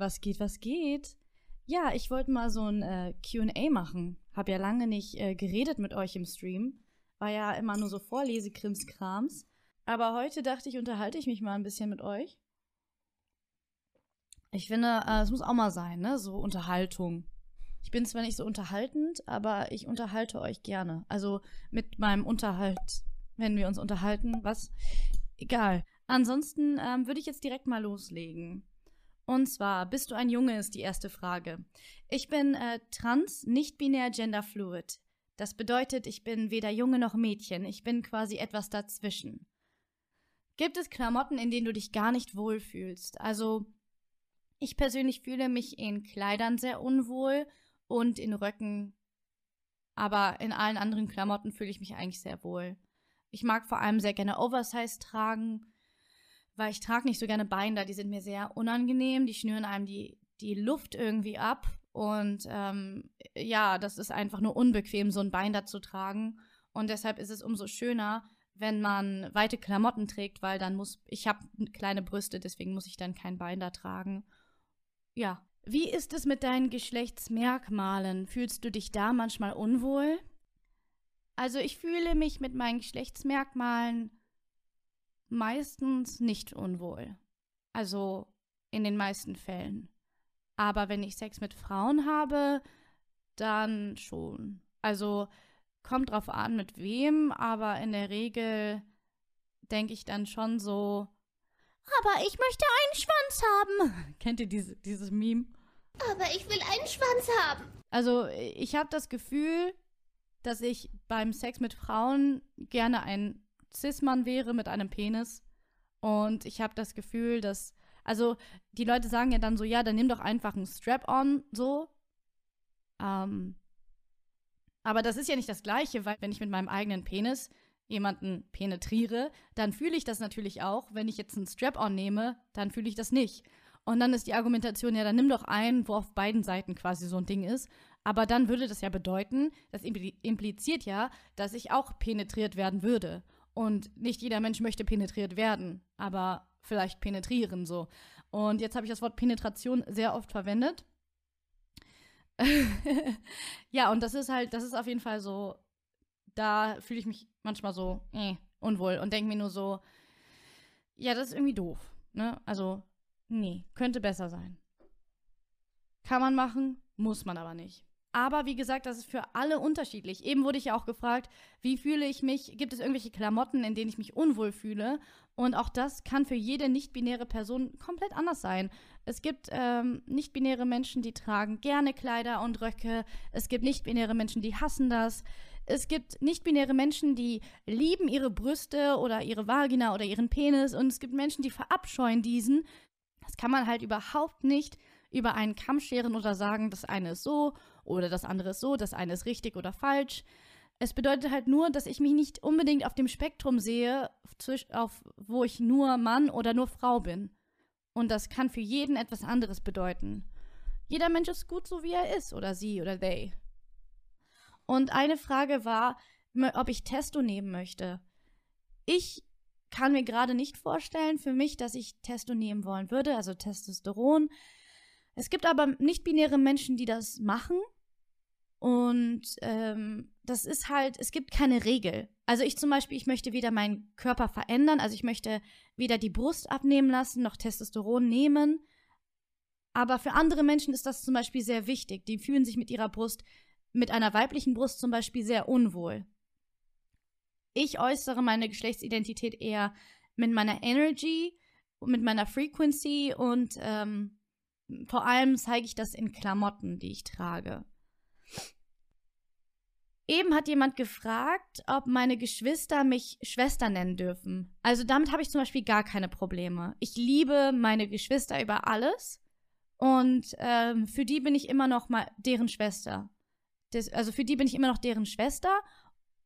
Was geht, was geht? Ja, ich wollte mal so ein äh, QA machen. Hab ja lange nicht äh, geredet mit euch im Stream. War ja immer nur so Vorlesekrimskrams. Aber heute dachte ich, unterhalte ich mich mal ein bisschen mit euch. Ich finde, äh, es muss auch mal sein, ne? So Unterhaltung. Ich bin zwar nicht so unterhaltend, aber ich unterhalte euch gerne. Also mit meinem Unterhalt, wenn wir uns unterhalten, was? Egal. Ansonsten ähm, würde ich jetzt direkt mal loslegen. Und zwar, bist du ein Junge, ist die erste Frage. Ich bin äh, trans, nicht binär, genderfluid. Das bedeutet, ich bin weder Junge noch Mädchen. Ich bin quasi etwas dazwischen. Gibt es Klamotten, in denen du dich gar nicht wohlfühlst? Also, ich persönlich fühle mich in Kleidern sehr unwohl und in Röcken, aber in allen anderen Klamotten fühle ich mich eigentlich sehr wohl. Ich mag vor allem sehr gerne Oversize tragen weil ich trage nicht so gerne Binder, die sind mir sehr unangenehm, die schnüren einem die, die Luft irgendwie ab und ähm, ja, das ist einfach nur unbequem, so ein Binder zu tragen und deshalb ist es umso schöner, wenn man weite Klamotten trägt, weil dann muss, ich habe kleine Brüste, deswegen muss ich dann kein Binder tragen. Ja. Wie ist es mit deinen Geschlechtsmerkmalen? Fühlst du dich da manchmal unwohl? Also ich fühle mich mit meinen Geschlechtsmerkmalen meistens nicht unwohl. Also in den meisten Fällen. Aber wenn ich Sex mit Frauen habe, dann schon. Also kommt drauf an, mit wem, aber in der Regel denke ich dann schon so, aber ich möchte einen Schwanz haben. Kennt ihr diese, dieses Meme? Aber ich will einen Schwanz haben. Also ich habe das Gefühl, dass ich beim Sex mit Frauen gerne einen Cis-Mann wäre mit einem Penis. Und ich habe das Gefühl, dass. Also, die Leute sagen ja dann so: Ja, dann nimm doch einfach einen Strap-on, so. Ähm. Aber das ist ja nicht das Gleiche, weil, wenn ich mit meinem eigenen Penis jemanden penetriere, dann fühle ich das natürlich auch. Wenn ich jetzt einen Strap-on nehme, dann fühle ich das nicht. Und dann ist die Argumentation, ja, dann nimm doch einen, wo auf beiden Seiten quasi so ein Ding ist. Aber dann würde das ja bedeuten, das impliziert ja, dass ich auch penetriert werden würde. Und nicht jeder Mensch möchte penetriert werden, aber vielleicht penetrieren so. Und jetzt habe ich das Wort Penetration sehr oft verwendet. ja, und das ist halt, das ist auf jeden Fall so, da fühle ich mich manchmal so äh, unwohl und denke mir nur so, ja, das ist irgendwie doof. Ne? Also, nee, könnte besser sein. Kann man machen, muss man aber nicht. Aber wie gesagt, das ist für alle unterschiedlich. Eben wurde ich ja auch gefragt, wie fühle ich mich? Gibt es irgendwelche Klamotten, in denen ich mich unwohl fühle? Und auch das kann für jede nicht-binäre Person komplett anders sein. Es gibt ähm, nicht-binäre Menschen, die tragen gerne Kleider und Röcke. Es gibt nicht-binäre Menschen, die hassen das. Es gibt nicht-binäre Menschen, die lieben ihre Brüste oder ihre Vagina oder ihren Penis. Und es gibt Menschen, die verabscheuen diesen. Das kann man halt überhaupt nicht über einen Kamm scheren oder sagen, das eine ist so oder das andere ist so, das eine ist richtig oder falsch. Es bedeutet halt nur, dass ich mich nicht unbedingt auf dem Spektrum sehe, auf, wo ich nur Mann oder nur Frau bin. Und das kann für jeden etwas anderes bedeuten. Jeder Mensch ist gut so, wie er ist, oder sie oder they. Und eine Frage war, ob ich Testo nehmen möchte. Ich kann mir gerade nicht vorstellen für mich, dass ich Testo nehmen wollen würde, also Testosteron. Es gibt aber nicht-binäre Menschen, die das machen und ähm, das ist halt, es gibt keine Regel. Also ich zum Beispiel, ich möchte weder meinen Körper verändern, also ich möchte weder die Brust abnehmen lassen, noch Testosteron nehmen. Aber für andere Menschen ist das zum Beispiel sehr wichtig. Die fühlen sich mit ihrer Brust, mit einer weiblichen Brust zum Beispiel sehr unwohl. Ich äußere meine Geschlechtsidentität eher mit meiner Energy, mit meiner Frequency und ähm, vor allem zeige ich das in Klamotten, die ich trage. Eben hat jemand gefragt, ob meine Geschwister mich Schwester nennen dürfen. Also damit habe ich zum Beispiel gar keine Probleme. Ich liebe meine Geschwister über alles und ähm, für die bin ich immer noch mal deren Schwester. Das, also für die bin ich immer noch deren Schwester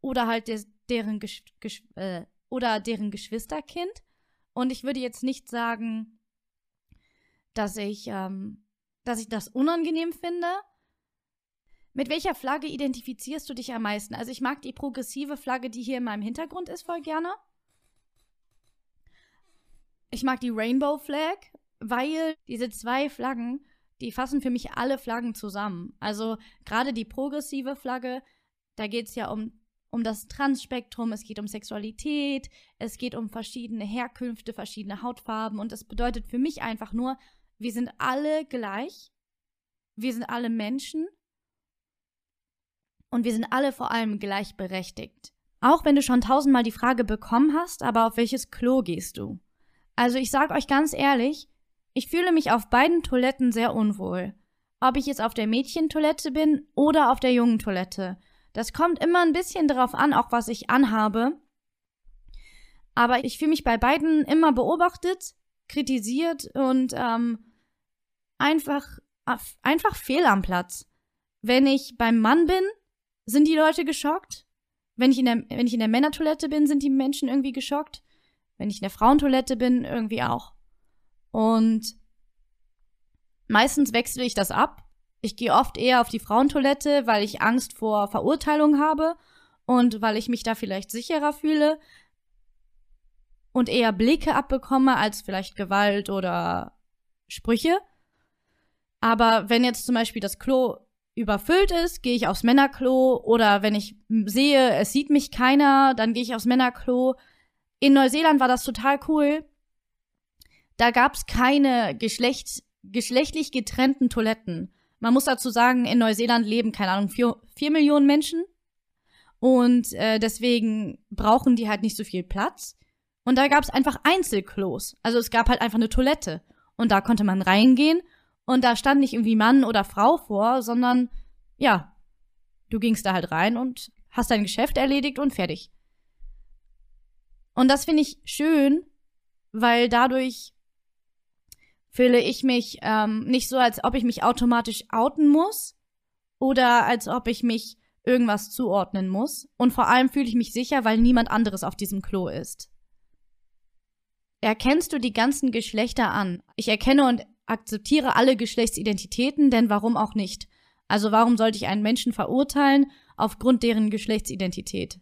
oder halt des, deren Gesch, Gesch, äh, oder deren Geschwisterkind. Und ich würde jetzt nicht sagen, dass ich, ähm, dass ich das unangenehm finde, mit welcher Flagge identifizierst du dich am meisten? Also ich mag die progressive Flagge, die hier in meinem Hintergrund ist, voll gerne. Ich mag die Rainbow Flag, weil diese zwei Flaggen, die fassen für mich alle Flaggen zusammen. Also gerade die progressive Flagge, da geht es ja um, um das Transspektrum, es geht um Sexualität, es geht um verschiedene Herkünfte, verschiedene Hautfarben und das bedeutet für mich einfach nur, wir sind alle gleich, wir sind alle Menschen und wir sind alle vor allem gleichberechtigt. Auch wenn du schon tausendmal die Frage bekommen hast, aber auf welches Klo gehst du? Also ich sag euch ganz ehrlich, ich fühle mich auf beiden Toiletten sehr unwohl. Ob ich jetzt auf der Mädchentoilette bin oder auf der jungen Toilette. Das kommt immer ein bisschen darauf an, auch was ich anhabe. Aber ich fühle mich bei beiden immer beobachtet, kritisiert und ähm, einfach, einfach fehl am Platz. Wenn ich beim Mann bin, sind die Leute geschockt. Wenn ich in der, wenn ich in der Männertoilette bin, sind die Menschen irgendwie geschockt. Wenn ich in der Frauentoilette bin, irgendwie auch. Und meistens wechsle ich das ab. Ich gehe oft eher auf die Frauentoilette, weil ich Angst vor Verurteilung habe und weil ich mich da vielleicht sicherer fühle und eher Blicke abbekomme als vielleicht Gewalt oder Sprüche. Aber wenn jetzt zum Beispiel das Klo überfüllt ist, gehe ich aufs Männerklo oder wenn ich sehe, es sieht mich keiner, dann gehe ich aufs Männerklo. In Neuseeland war das total cool. Da gab es keine Geschlecht, geschlechtlich getrennten Toiletten. Man muss dazu sagen, in Neuseeland leben, keine Ahnung, vier, vier Millionen Menschen. Und äh, deswegen brauchen die halt nicht so viel Platz. Und da gab es einfach Einzelklos. Also es gab halt einfach eine Toilette. Und da konnte man reingehen und da stand nicht irgendwie Mann oder Frau vor, sondern ja, du gingst da halt rein und hast dein Geschäft erledigt und fertig. Und das finde ich schön, weil dadurch fühle ich mich ähm, nicht so, als ob ich mich automatisch outen muss oder als ob ich mich irgendwas zuordnen muss. Und vor allem fühle ich mich sicher, weil niemand anderes auf diesem Klo ist. Erkennst du die ganzen Geschlechter an? Ich erkenne und akzeptiere alle Geschlechtsidentitäten, denn warum auch nicht? Also warum sollte ich einen Menschen verurteilen aufgrund deren Geschlechtsidentität?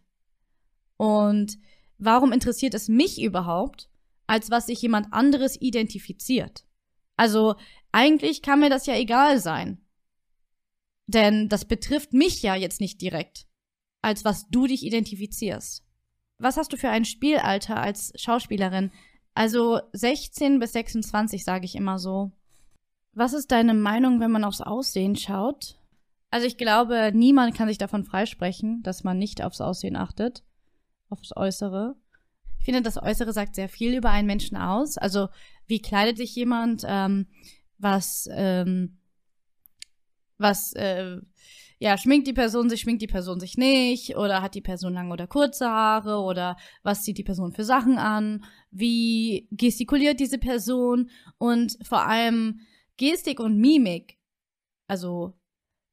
Und warum interessiert es mich überhaupt, als was sich jemand anderes identifiziert? Also eigentlich kann mir das ja egal sein. Denn das betrifft mich ja jetzt nicht direkt, als was du dich identifizierst. Was hast du für ein Spielalter als Schauspielerin? Also 16 bis 26 sage ich immer so. Was ist deine Meinung, wenn man aufs Aussehen schaut? Also ich glaube, niemand kann sich davon freisprechen, dass man nicht aufs Aussehen achtet, aufs Äußere. Ich finde, das Äußere sagt sehr viel über einen Menschen aus. Also wie kleidet sich jemand, ähm, was, ähm, was, äh, ja, schminkt die Person sich, schminkt die Person sich nicht, oder hat die Person lange oder kurze Haare, oder was zieht die Person für Sachen an, wie gestikuliert diese Person und vor allem Gestik und Mimik, also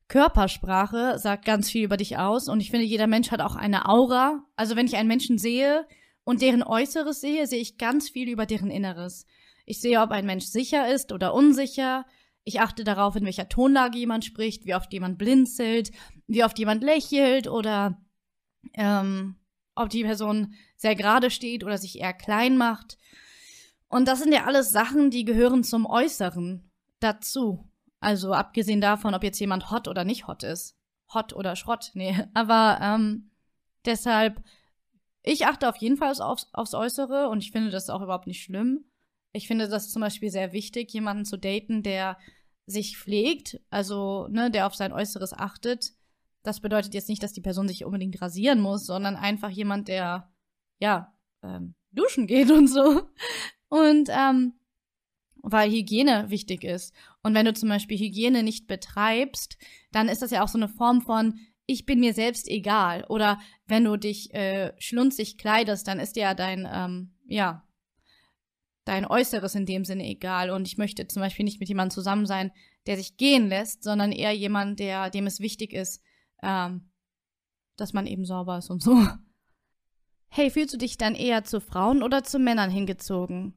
Körpersprache, sagt ganz viel über dich aus und ich finde, jeder Mensch hat auch eine Aura. Also wenn ich einen Menschen sehe und deren Äußeres sehe, sehe ich ganz viel über deren Inneres. Ich sehe, ob ein Mensch sicher ist oder unsicher. Ich achte darauf, in welcher Tonlage jemand spricht, wie oft jemand blinzelt, wie oft jemand lächelt oder ähm, ob die Person sehr gerade steht oder sich eher klein macht. Und das sind ja alles Sachen, die gehören zum Äußeren dazu. Also abgesehen davon, ob jetzt jemand hot oder nicht hot ist. Hot oder Schrott, nee. Aber ähm, deshalb, ich achte auf jeden Fall aufs, aufs Äußere und ich finde das auch überhaupt nicht schlimm. Ich finde das zum Beispiel sehr wichtig, jemanden zu daten, der sich pflegt, also ne, der auf sein Äußeres achtet. Das bedeutet jetzt nicht, dass die Person sich unbedingt rasieren muss, sondern einfach jemand, der ja ähm, duschen geht und so. Und ähm, weil Hygiene wichtig ist. Und wenn du zum Beispiel Hygiene nicht betreibst, dann ist das ja auch so eine Form von ich bin mir selbst egal. Oder wenn du dich äh, schlunzig kleidest, dann ist ja dein, ähm, ja, dein Äußeres in dem Sinne egal. Und ich möchte zum Beispiel nicht mit jemandem zusammen sein, der sich gehen lässt, sondern eher jemand, der, dem es wichtig ist, ähm, dass man eben sauber ist und so. Hey, fühlst du dich dann eher zu Frauen oder zu Männern hingezogen?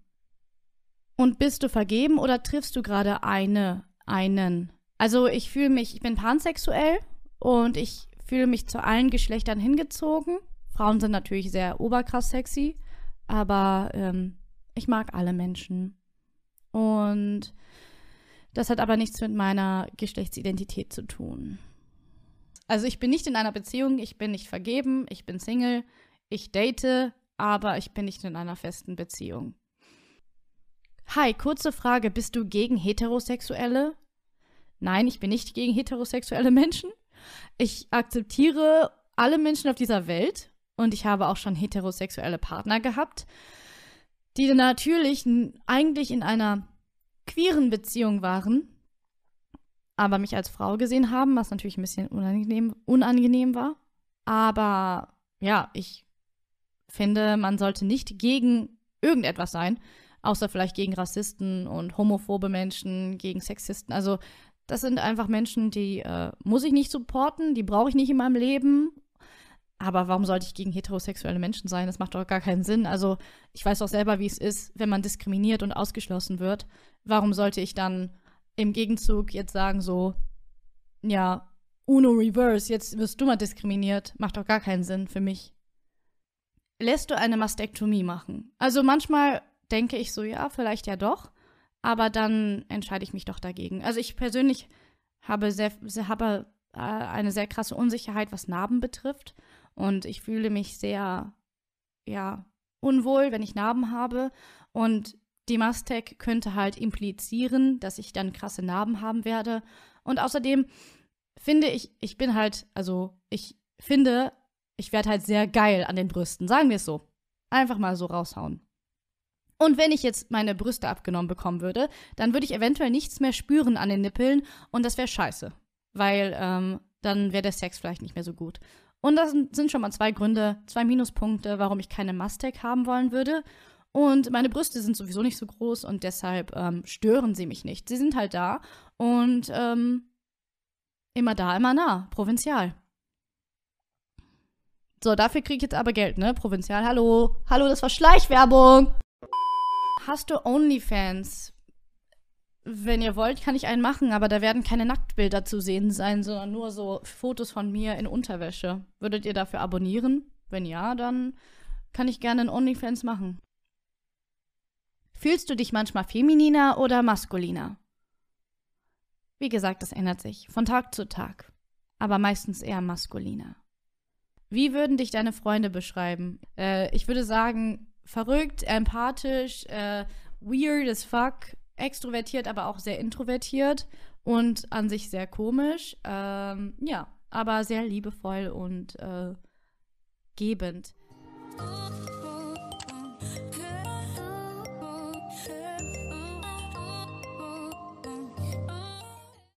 Und bist du vergeben oder triffst du gerade eine, einen? Also ich fühle mich, ich bin pansexuell und ich fühle mich zu allen Geschlechtern hingezogen. Frauen sind natürlich sehr oberkrass sexy, aber ähm, ich mag alle Menschen. Und das hat aber nichts mit meiner Geschlechtsidentität zu tun. Also ich bin nicht in einer Beziehung, ich bin nicht vergeben, ich bin Single, ich date, aber ich bin nicht in einer festen Beziehung. Hi, kurze Frage, bist du gegen Heterosexuelle? Nein, ich bin nicht gegen heterosexuelle Menschen. Ich akzeptiere alle Menschen auf dieser Welt und ich habe auch schon heterosexuelle Partner gehabt, die natürlich eigentlich in einer queeren Beziehung waren, aber mich als Frau gesehen haben, was natürlich ein bisschen unangenehm, unangenehm war. Aber ja, ich finde, man sollte nicht gegen irgendetwas sein, außer vielleicht gegen Rassisten und homophobe Menschen, gegen Sexisten. Also das sind einfach Menschen, die äh, muss ich nicht supporten, die brauche ich nicht in meinem Leben. Aber warum sollte ich gegen heterosexuelle Menschen sein? Das macht doch gar keinen Sinn. Also ich weiß doch selber, wie es ist, wenn man diskriminiert und ausgeschlossen wird. Warum sollte ich dann im Gegenzug jetzt sagen so, ja, Uno Reverse, jetzt wirst du mal diskriminiert? Macht doch gar keinen Sinn für mich. Lässt du eine Mastektomie machen? Also manchmal denke ich so, ja, vielleicht ja doch, aber dann entscheide ich mich doch dagegen. Also ich persönlich habe, sehr, sehr, habe äh, eine sehr krasse Unsicherheit, was Narben betrifft. Und ich fühle mich sehr, ja, unwohl, wenn ich Narben habe. Und die Mastec könnte halt implizieren, dass ich dann krasse Narben haben werde. Und außerdem finde ich, ich bin halt, also ich finde, ich werde halt sehr geil an den Brüsten. Sagen wir es so. Einfach mal so raushauen. Und wenn ich jetzt meine Brüste abgenommen bekommen würde, dann würde ich eventuell nichts mehr spüren an den Nippeln und das wäre scheiße. Weil ähm, dann wäre der Sex vielleicht nicht mehr so gut. Und das sind schon mal zwei Gründe, zwei Minuspunkte, warum ich keine Mustang haben wollen würde. Und meine Brüste sind sowieso nicht so groß und deshalb ähm, stören sie mich nicht. Sie sind halt da und ähm, immer da, immer nah, provinzial. So, dafür kriege ich jetzt aber Geld, ne? Provinzial, hallo. Hallo, das war Schleichwerbung. Hast du OnlyFans? Wenn ihr wollt, kann ich einen machen, aber da werden keine Nacktbilder zu sehen sein, sondern nur so Fotos von mir in Unterwäsche. Würdet ihr dafür abonnieren? Wenn ja, dann kann ich gerne einen OnlyFans machen. Fühlst du dich manchmal femininer oder maskuliner? Wie gesagt, das ändert sich von Tag zu Tag, aber meistens eher maskuliner. Wie würden dich deine Freunde beschreiben? Äh, ich würde sagen, verrückt, empathisch, äh, weird as fuck, extrovertiert, aber auch sehr introvertiert und an sich sehr komisch. Ähm, ja, aber sehr liebevoll und äh, gebend.